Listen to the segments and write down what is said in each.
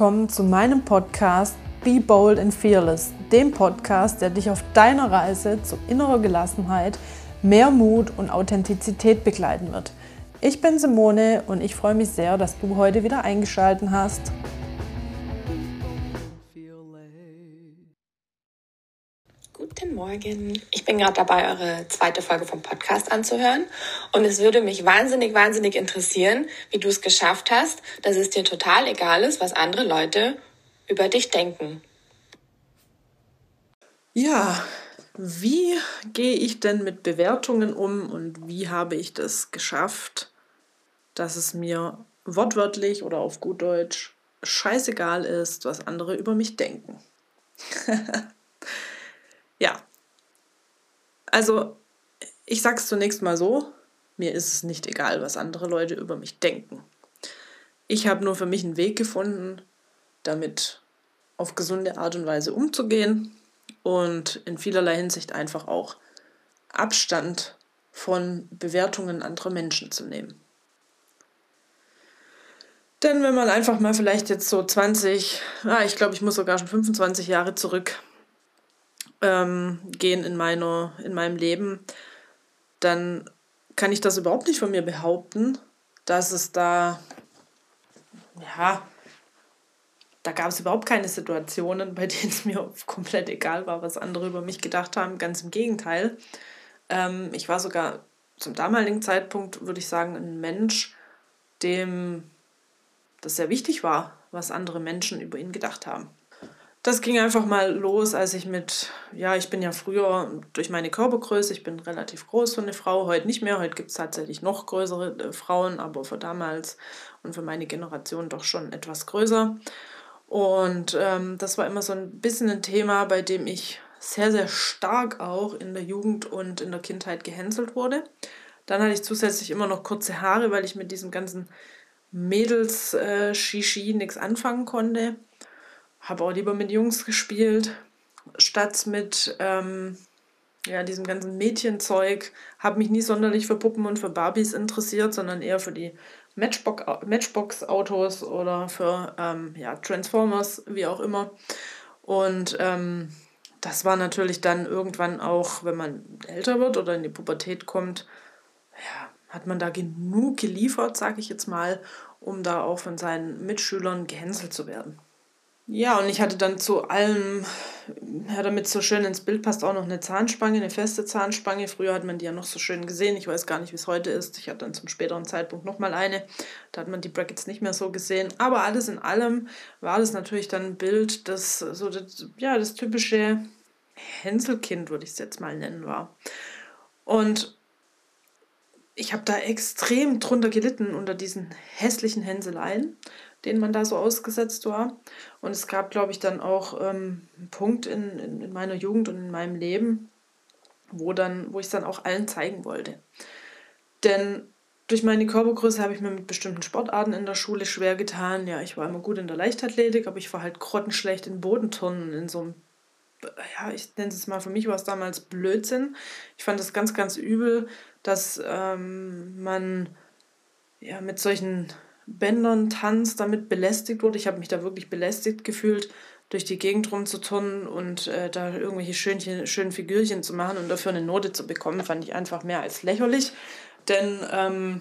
willkommen zu meinem Podcast Be Bold and Fearless, dem Podcast, der dich auf deiner Reise zu innerer Gelassenheit, mehr Mut und Authentizität begleiten wird. Ich bin Simone und ich freue mich sehr, dass du heute wieder eingeschaltet hast. Guten Morgen. Ich bin gerade dabei, eure zweite Folge vom Podcast anzuhören. Und es würde mich wahnsinnig, wahnsinnig interessieren, wie du es geschafft hast, dass es dir total egal ist, was andere Leute über dich denken. Ja, wie gehe ich denn mit Bewertungen um und wie habe ich das geschafft, dass es mir wortwörtlich oder auf gut Deutsch scheißegal ist, was andere über mich denken? Ja. Also, ich sag's zunächst mal so, mir ist es nicht egal, was andere Leute über mich denken. Ich habe nur für mich einen Weg gefunden, damit auf gesunde Art und Weise umzugehen und in vielerlei Hinsicht einfach auch Abstand von Bewertungen anderer Menschen zu nehmen. Denn wenn man einfach mal vielleicht jetzt so 20, ah, ich glaube, ich muss sogar schon 25 Jahre zurück ähm, gehen in, meiner, in meinem Leben, dann kann ich das überhaupt nicht von mir behaupten, dass es da, ja, da gab es überhaupt keine Situationen, bei denen es mir komplett egal war, was andere über mich gedacht haben. Ganz im Gegenteil. Ähm, ich war sogar zum damaligen Zeitpunkt, würde ich sagen, ein Mensch, dem das sehr wichtig war, was andere Menschen über ihn gedacht haben. Das ging einfach mal los, als ich mit, ja, ich bin ja früher durch meine Körpergröße, ich bin relativ groß für eine Frau, heute nicht mehr, heute gibt es tatsächlich noch größere äh, Frauen, aber für damals und für meine Generation doch schon etwas größer. Und ähm, das war immer so ein bisschen ein Thema, bei dem ich sehr, sehr stark auch in der Jugend und in der Kindheit gehänselt wurde. Dann hatte ich zusätzlich immer noch kurze Haare, weil ich mit diesem ganzen Mädels-Shishi äh, nichts anfangen konnte habe auch lieber mit Jungs gespielt, statt mit ähm, ja, diesem ganzen Mädchenzeug. Habe mich nie sonderlich für Puppen und für Barbies interessiert, sondern eher für die Matchbox-Autos oder für ähm, ja, Transformers, wie auch immer. Und ähm, das war natürlich dann irgendwann auch, wenn man älter wird oder in die Pubertät kommt, ja, hat man da genug geliefert, sage ich jetzt mal, um da auch von seinen Mitschülern gehänselt zu werden. Ja, und ich hatte dann zu allem, ja, damit es so schön ins Bild passt, auch noch eine Zahnspange, eine feste Zahnspange. Früher hat man die ja noch so schön gesehen. Ich weiß gar nicht, wie es heute ist. Ich hatte dann zum späteren Zeitpunkt nochmal eine. Da hat man die Brackets nicht mehr so gesehen. Aber alles in allem war das natürlich dann ein Bild, das so das, ja, das typische Hänselkind, würde ich es jetzt mal nennen, war. Und ich habe da extrem drunter gelitten unter diesen hässlichen Hänseleien denen man da so ausgesetzt war. Und es gab, glaube ich, dann auch ähm, einen Punkt in, in, in, meiner Jugend und in meinem Leben, wo, wo ich es dann auch allen zeigen wollte. Denn durch meine Körpergröße habe ich mir mit bestimmten Sportarten in der Schule schwer getan. Ja, ich war immer gut in der Leichtathletik, aber ich war halt grottenschlecht in Bodenturnen, in so einem ja, ich nenne es mal, für mich war es damals Blödsinn. Ich fand es ganz, ganz übel, dass ähm, man ja mit solchen Bändern Tanz damit belästigt wurde. Ich habe mich da wirklich belästigt gefühlt, durch die Gegend rumzuturnen und äh, da irgendwelche schönchen, schönen Figürchen zu machen und dafür eine Note zu bekommen, fand ich einfach mehr als lächerlich. Denn ähm,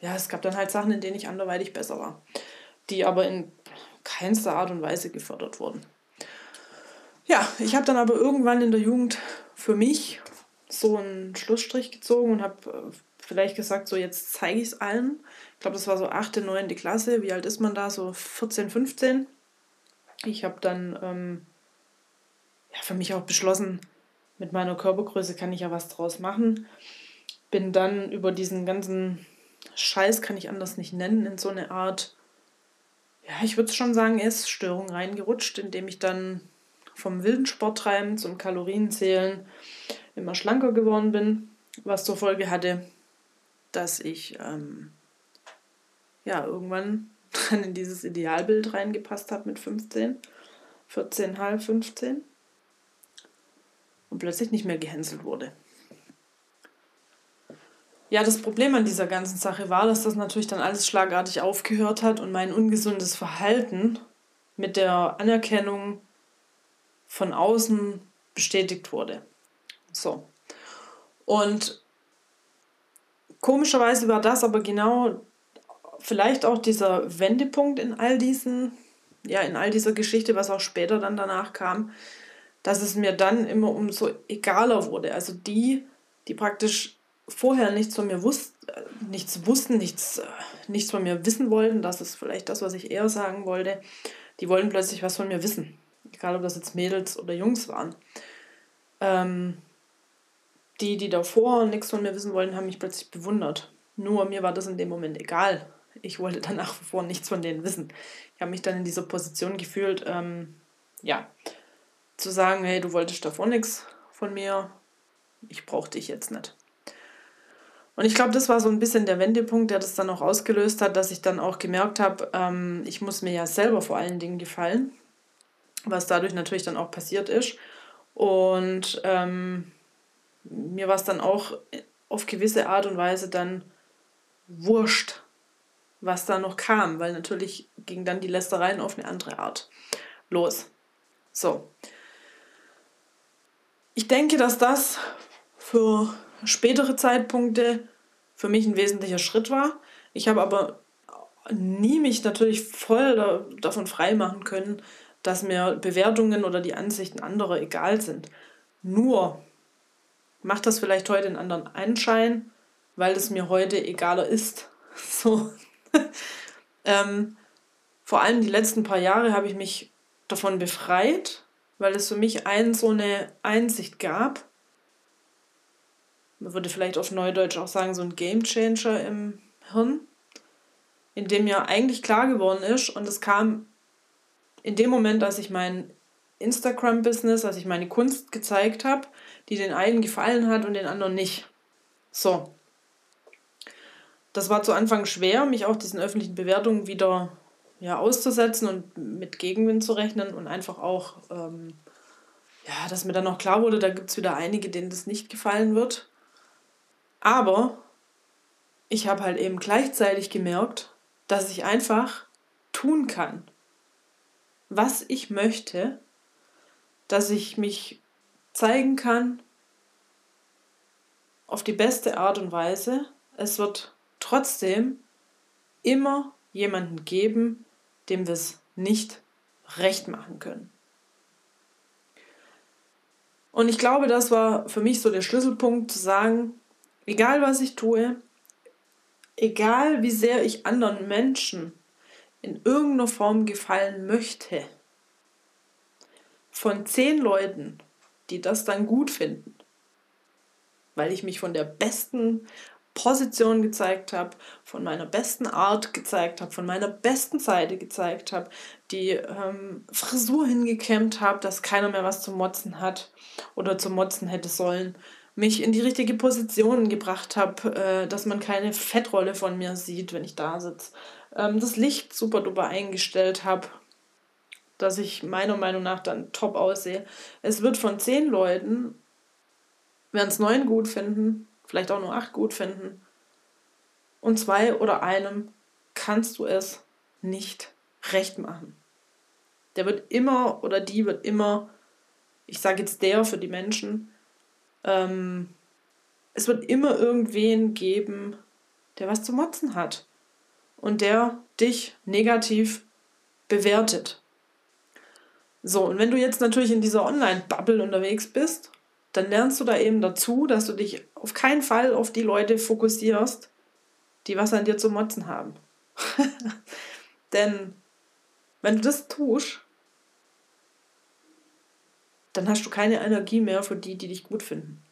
ja, es gab dann halt Sachen, in denen ich anderweitig besser war, die aber in keinster Art und Weise gefördert wurden. Ja, ich habe dann aber irgendwann in der Jugend für mich so einen Schlussstrich gezogen und habe äh, vielleicht gesagt, so jetzt zeige ich es allen. Ich glaube, das war so 8., 9. Klasse. Wie alt ist man da? So 14, 15. Ich habe dann ähm, ja, für mich auch beschlossen, mit meiner Körpergröße kann ich ja was draus machen. Bin dann über diesen ganzen Scheiß, kann ich anders nicht nennen, in so eine Art, ja, ich würde schon sagen, Essstörung reingerutscht, indem ich dann vom wilden Sporttreiben zum Kalorienzählen immer schlanker geworden bin, was zur Folge hatte, dass ich ähm, ja irgendwann dann in dieses Idealbild reingepasst habe mit 15, 14, halb 15 und plötzlich nicht mehr gehänselt wurde. Ja, das Problem an dieser ganzen Sache war, dass das natürlich dann alles schlagartig aufgehört hat und mein ungesundes Verhalten mit der Anerkennung von außen bestätigt wurde. So. Und komischerweise war das aber genau vielleicht auch dieser Wendepunkt in all diesen, ja, in all dieser Geschichte, was auch später dann danach kam, dass es mir dann immer umso egaler wurde. Also die, die praktisch vorher nichts von mir wussten, nichts wussten, nichts, nichts von mir wissen wollten, das ist vielleicht das, was ich eher sagen wollte, die wollten plötzlich was von mir wissen. Egal, ob das jetzt Mädels oder Jungs waren. Ähm, die, die davor nichts von mir wissen wollten, haben mich plötzlich bewundert. Nur mir war das in dem Moment egal. Ich wollte dann nach wie vor nichts von denen wissen. Ich habe mich dann in dieser Position gefühlt, ähm, ja, zu sagen, hey, du wolltest davor nichts von mir, ich brauche dich jetzt nicht. Und ich glaube, das war so ein bisschen der Wendepunkt, der das dann auch ausgelöst hat, dass ich dann auch gemerkt habe, ähm, ich muss mir ja selber vor allen Dingen gefallen, was dadurch natürlich dann auch passiert ist. Und ähm, mir war es dann auch auf gewisse Art und Weise dann wurscht, was da noch kam, weil natürlich ging dann die Lästereien auf eine andere Art los. So. Ich denke, dass das für spätere Zeitpunkte für mich ein wesentlicher Schritt war. Ich habe aber nie mich natürlich voll da, davon freimachen können, dass mir Bewertungen oder die Ansichten anderer egal sind. Nur macht das vielleicht heute einen anderen Anschein, weil es mir heute egaler ist. So. ähm, vor allem die letzten paar Jahre habe ich mich davon befreit, weil es für mich ein so eine Einsicht gab, man würde vielleicht auf Neudeutsch auch sagen, so ein Game Changer im Hirn, in dem mir eigentlich klar geworden ist und es kam in dem Moment, als ich mein Instagram-Business, als ich meine Kunst gezeigt habe, die den einen gefallen hat und den anderen nicht. So. Das war zu Anfang schwer, mich auch diesen öffentlichen Bewertungen wieder ja, auszusetzen und mit Gegenwind zu rechnen und einfach auch, ähm, ja, dass mir dann auch klar wurde, da gibt es wieder einige, denen das nicht gefallen wird. Aber ich habe halt eben gleichzeitig gemerkt, dass ich einfach tun kann, was ich möchte, dass ich mich zeigen kann auf die beste Art und Weise. Es wird trotzdem immer jemanden geben, dem wir es nicht recht machen können. Und ich glaube, das war für mich so der Schlüsselpunkt zu sagen, Egal was ich tue, egal wie sehr ich anderen Menschen in irgendeiner Form gefallen möchte, von zehn Leuten, die das dann gut finden, weil ich mich von der besten Position gezeigt habe, von meiner besten Art gezeigt habe, von meiner besten Seite gezeigt habe, die ähm, Frisur hingekämmt habe, dass keiner mehr was zu motzen hat oder zu motzen hätte sollen, mich in die richtige Position gebracht habe, äh, dass man keine Fettrolle von mir sieht, wenn ich da sitze. Ähm, das Licht super duper eingestellt habe, dass ich meiner Meinung nach dann top aussehe. Es wird von zehn Leuten, werden es neun gut finden, vielleicht auch nur acht gut finden. Und zwei oder einem kannst du es nicht recht machen. Der wird immer oder die wird immer, ich sage jetzt der für die Menschen, ähm, es wird immer irgendwen geben, der was zu motzen hat und der dich negativ bewertet. So, und wenn du jetzt natürlich in dieser Online-Bubble unterwegs bist, dann lernst du da eben dazu, dass du dich auf keinen Fall auf die Leute fokussierst, die was an dir zu motzen haben. Denn wenn du das tust, dann hast du keine Energie mehr für die, die dich gut finden.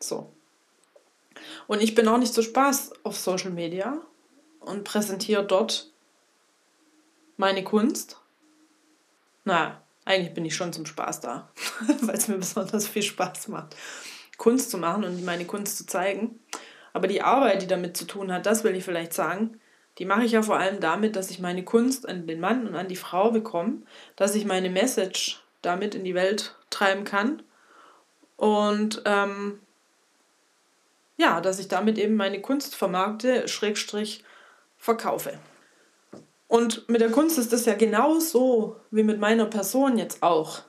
So. Und ich bin auch nicht so Spaß auf Social Media und präsentiere dort meine Kunst. Na, eigentlich bin ich schon zum Spaß da, weil es mir besonders viel Spaß macht, Kunst zu machen und meine Kunst zu zeigen. Aber die Arbeit, die damit zu tun hat, das will ich vielleicht sagen, die mache ich ja vor allem damit, dass ich meine Kunst an den Mann und an die Frau bekomme, dass ich meine Message damit in die Welt treiben kann. Und ähm, ja, dass ich damit eben meine Kunst vermarkte, Schrägstrich verkaufe. Und mit der Kunst ist das ja genauso wie mit meiner Person jetzt auch.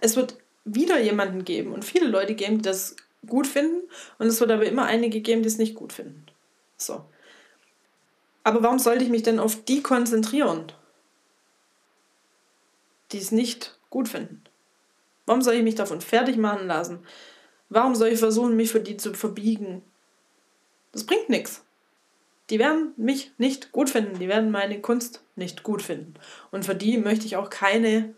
Es wird wieder jemanden geben und viele Leute geben, die das gut finden und es wird aber immer einige geben, die es nicht gut finden. So. Aber warum sollte ich mich denn auf die konzentrieren, die es nicht gut finden? Warum soll ich mich davon fertig machen lassen? Warum soll ich versuchen, mich für die zu verbiegen? Das bringt nichts. Die werden mich nicht gut finden, die werden meine Kunst nicht gut finden. Und für die möchte ich auch keine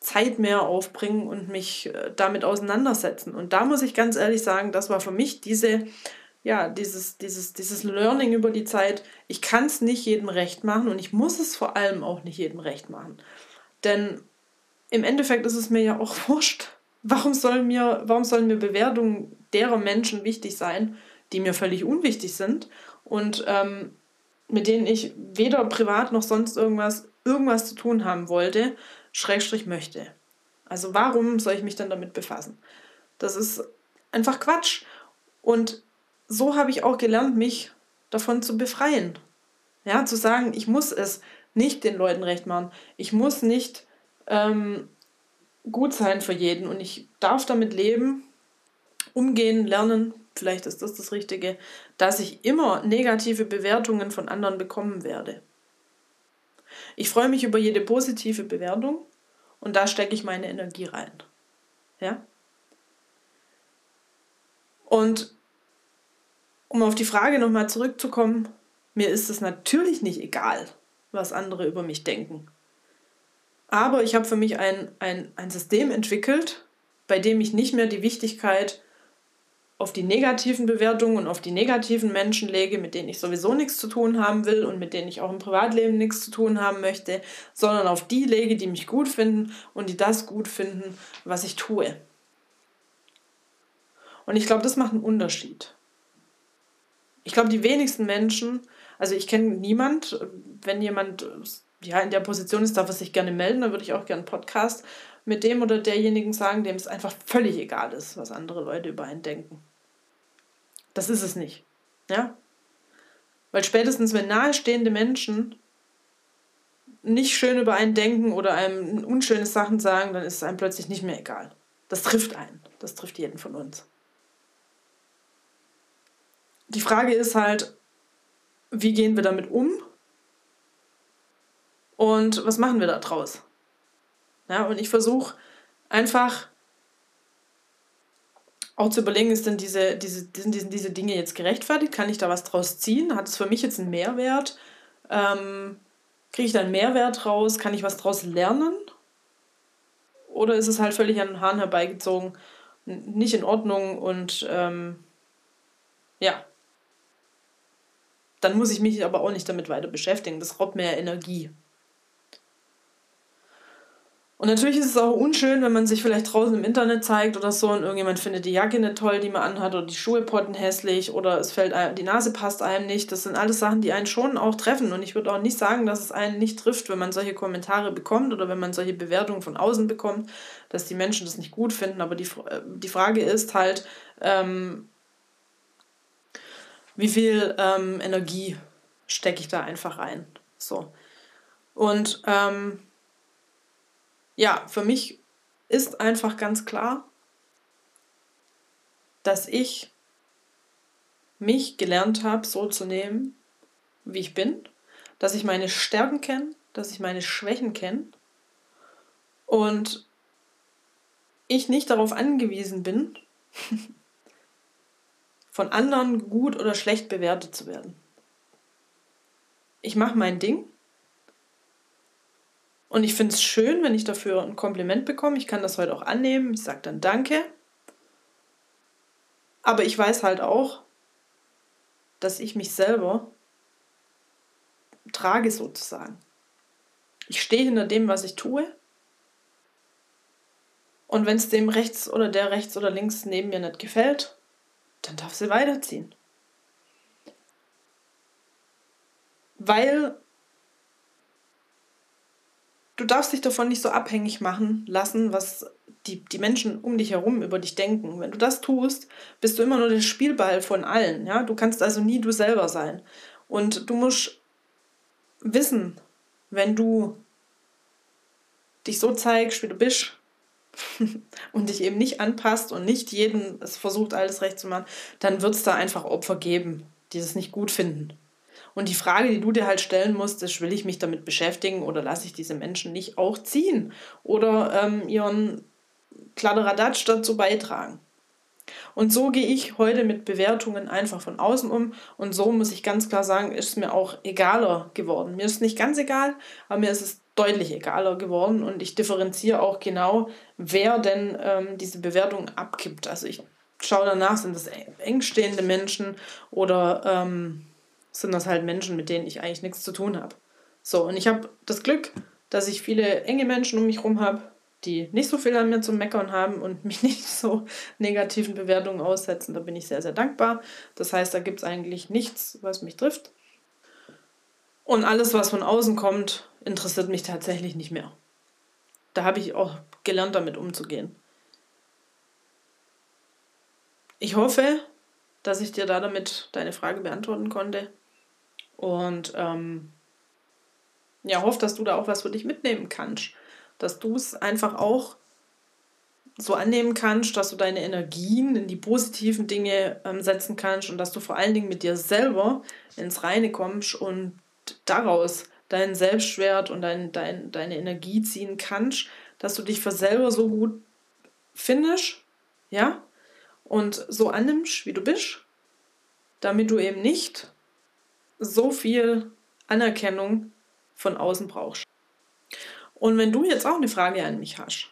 Zeit mehr aufbringen und mich äh, damit auseinandersetzen. Und da muss ich ganz ehrlich sagen, das war für mich diese, ja, dieses, dieses, dieses Learning über die Zeit. Ich kann es nicht jedem recht machen und ich muss es vor allem auch nicht jedem recht machen. Denn im Endeffekt ist es mir ja auch wurscht. Warum sollen mir, warum sollen mir Bewertungen derer Menschen wichtig sein, die mir völlig unwichtig sind und ähm, mit denen ich weder privat noch sonst irgendwas, irgendwas zu tun haben wollte, Schrägstrich möchte. Also warum soll ich mich dann damit befassen? Das ist einfach Quatsch. Und so habe ich auch gelernt, mich davon zu befreien. Ja, zu sagen, ich muss es nicht den Leuten recht machen. Ich muss nicht ähm, gut sein für jeden und ich darf damit leben, umgehen, lernen, vielleicht ist das das Richtige, dass ich immer negative Bewertungen von anderen bekommen werde. Ich freue mich über jede positive Bewertung und da stecke ich meine Energie rein. Ja? Und um auf die Frage nochmal zurückzukommen, mir ist es natürlich nicht egal, was andere über mich denken. Aber ich habe für mich ein, ein, ein System entwickelt, bei dem ich nicht mehr die Wichtigkeit auf die negativen Bewertungen und auf die negativen Menschen lege, mit denen ich sowieso nichts zu tun haben will und mit denen ich auch im Privatleben nichts zu tun haben möchte, sondern auf die lege, die mich gut finden und die das gut finden, was ich tue. Und ich glaube, das macht einen Unterschied. Ich glaube, die wenigsten Menschen, also ich kenne niemand, wenn jemand ja, in der Position ist, darf er sich gerne melden, dann würde ich auch gerne einen Podcast mit dem oder derjenigen sagen, dem es einfach völlig egal ist, was andere Leute über einen denken. Das ist es nicht. Ja? Weil spätestens, wenn nahestehende Menschen nicht schön über einen denken oder einem unschöne Sachen sagen, dann ist es einem plötzlich nicht mehr egal. Das trifft einen. Das trifft jeden von uns. Die Frage ist halt, wie gehen wir damit um? Und was machen wir da draus? Ja, und ich versuche einfach auch zu überlegen, ist denn diese, diese, sind diese, Dinge jetzt gerechtfertigt? Kann ich da was draus ziehen? Hat es für mich jetzt einen Mehrwert? Ähm, Kriege ich da einen Mehrwert raus? Kann ich was draus lernen? Oder ist es halt völlig an den Haaren herbeigezogen, nicht in Ordnung und ähm, ja. Dann muss ich mich aber auch nicht damit weiter beschäftigen. Das raubt mir Energie. Und natürlich ist es auch unschön, wenn man sich vielleicht draußen im Internet zeigt oder so und irgendjemand findet die Jacke nicht toll, die man anhat oder die Schuhe potten hässlich oder es fällt einem, die Nase passt einem nicht. Das sind alles Sachen, die einen schon auch treffen. Und ich würde auch nicht sagen, dass es einen nicht trifft, wenn man solche Kommentare bekommt oder wenn man solche Bewertungen von außen bekommt, dass die Menschen das nicht gut finden. Aber die, äh, die Frage ist halt, ähm, wie viel ähm, Energie stecke ich da einfach rein. So. Und ähm, ja, für mich ist einfach ganz klar, dass ich mich gelernt habe, so zu nehmen, wie ich bin, dass ich meine Stärken kenne, dass ich meine Schwächen kenne und ich nicht darauf angewiesen bin, von anderen gut oder schlecht bewertet zu werden. Ich mache mein Ding und ich finde es schön, wenn ich dafür ein Kompliment bekomme. Ich kann das heute auch annehmen. Ich sage dann Danke. Aber ich weiß halt auch, dass ich mich selber trage sozusagen. Ich stehe hinter dem, was ich tue. Und wenn es dem rechts oder der rechts oder links neben mir nicht gefällt, dann darf sie weiterziehen. Weil du darfst dich davon nicht so abhängig machen lassen, was die, die Menschen um dich herum über dich denken. Wenn du das tust, bist du immer nur der Spielball von allen. Ja? Du kannst also nie du selber sein. Und du musst wissen, wenn du dich so zeigst, wie du bist und dich eben nicht anpasst und nicht jeden es versucht, alles recht zu machen, dann wird es da einfach Opfer geben, die es nicht gut finden. Und die Frage, die du dir halt stellen musst, ist, will ich mich damit beschäftigen oder lasse ich diese Menschen nicht auch ziehen oder ähm, ihren Kladderadatsch dazu beitragen? Und so gehe ich heute mit Bewertungen einfach von außen um. Und so muss ich ganz klar sagen, ist es mir auch egaler geworden. Mir ist es nicht ganz egal, aber mir ist es deutlich egaler geworden. Und ich differenziere auch genau, wer denn ähm, diese Bewertung abgibt. Also ich schaue danach, sind das engstehende Menschen oder ähm, sind das halt Menschen, mit denen ich eigentlich nichts zu tun habe. So, und ich habe das Glück, dass ich viele enge Menschen um mich herum habe, die nicht so viel an mir zu meckern haben und mich nicht so negativen Bewertungen aussetzen. Da bin ich sehr, sehr dankbar. Das heißt, da gibt es eigentlich nichts, was mich trifft. Und alles, was von außen kommt, interessiert mich tatsächlich nicht mehr. Da habe ich auch gelernt, damit umzugehen. Ich hoffe, dass ich dir da damit deine Frage beantworten konnte. Und ähm, ja, hoffe, dass du da auch was für dich mitnehmen kannst. Dass du es einfach auch so annehmen kannst, dass du deine Energien in die positiven Dinge ähm, setzen kannst und dass du vor allen Dingen mit dir selber ins Reine kommst und daraus deinen Selbstwert und dein, dein, deine Energie ziehen kannst, dass du dich für selber so gut findest, ja, und so annimmst, wie du bist, damit du eben nicht so viel Anerkennung von außen brauchst. Und wenn du jetzt auch eine Frage an mich hast,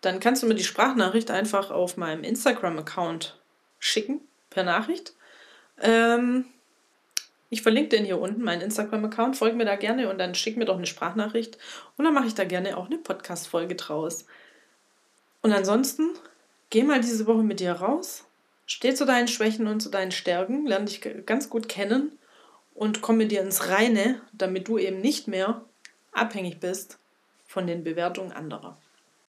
dann kannst du mir die Sprachnachricht einfach auf meinem Instagram-Account schicken, per Nachricht. Ähm, ich verlinke den hier unten, meinen Instagram-Account. Folge mir da gerne und dann schick mir doch eine Sprachnachricht. Und dann mache ich da gerne auch eine Podcast-Folge draus. Und ansonsten, geh mal diese Woche mit dir raus. Steh zu deinen Schwächen und zu deinen Stärken. Lerne dich ganz gut kennen und komm mit dir ins Reine, damit du eben nicht mehr abhängig bist von den Bewertungen anderer.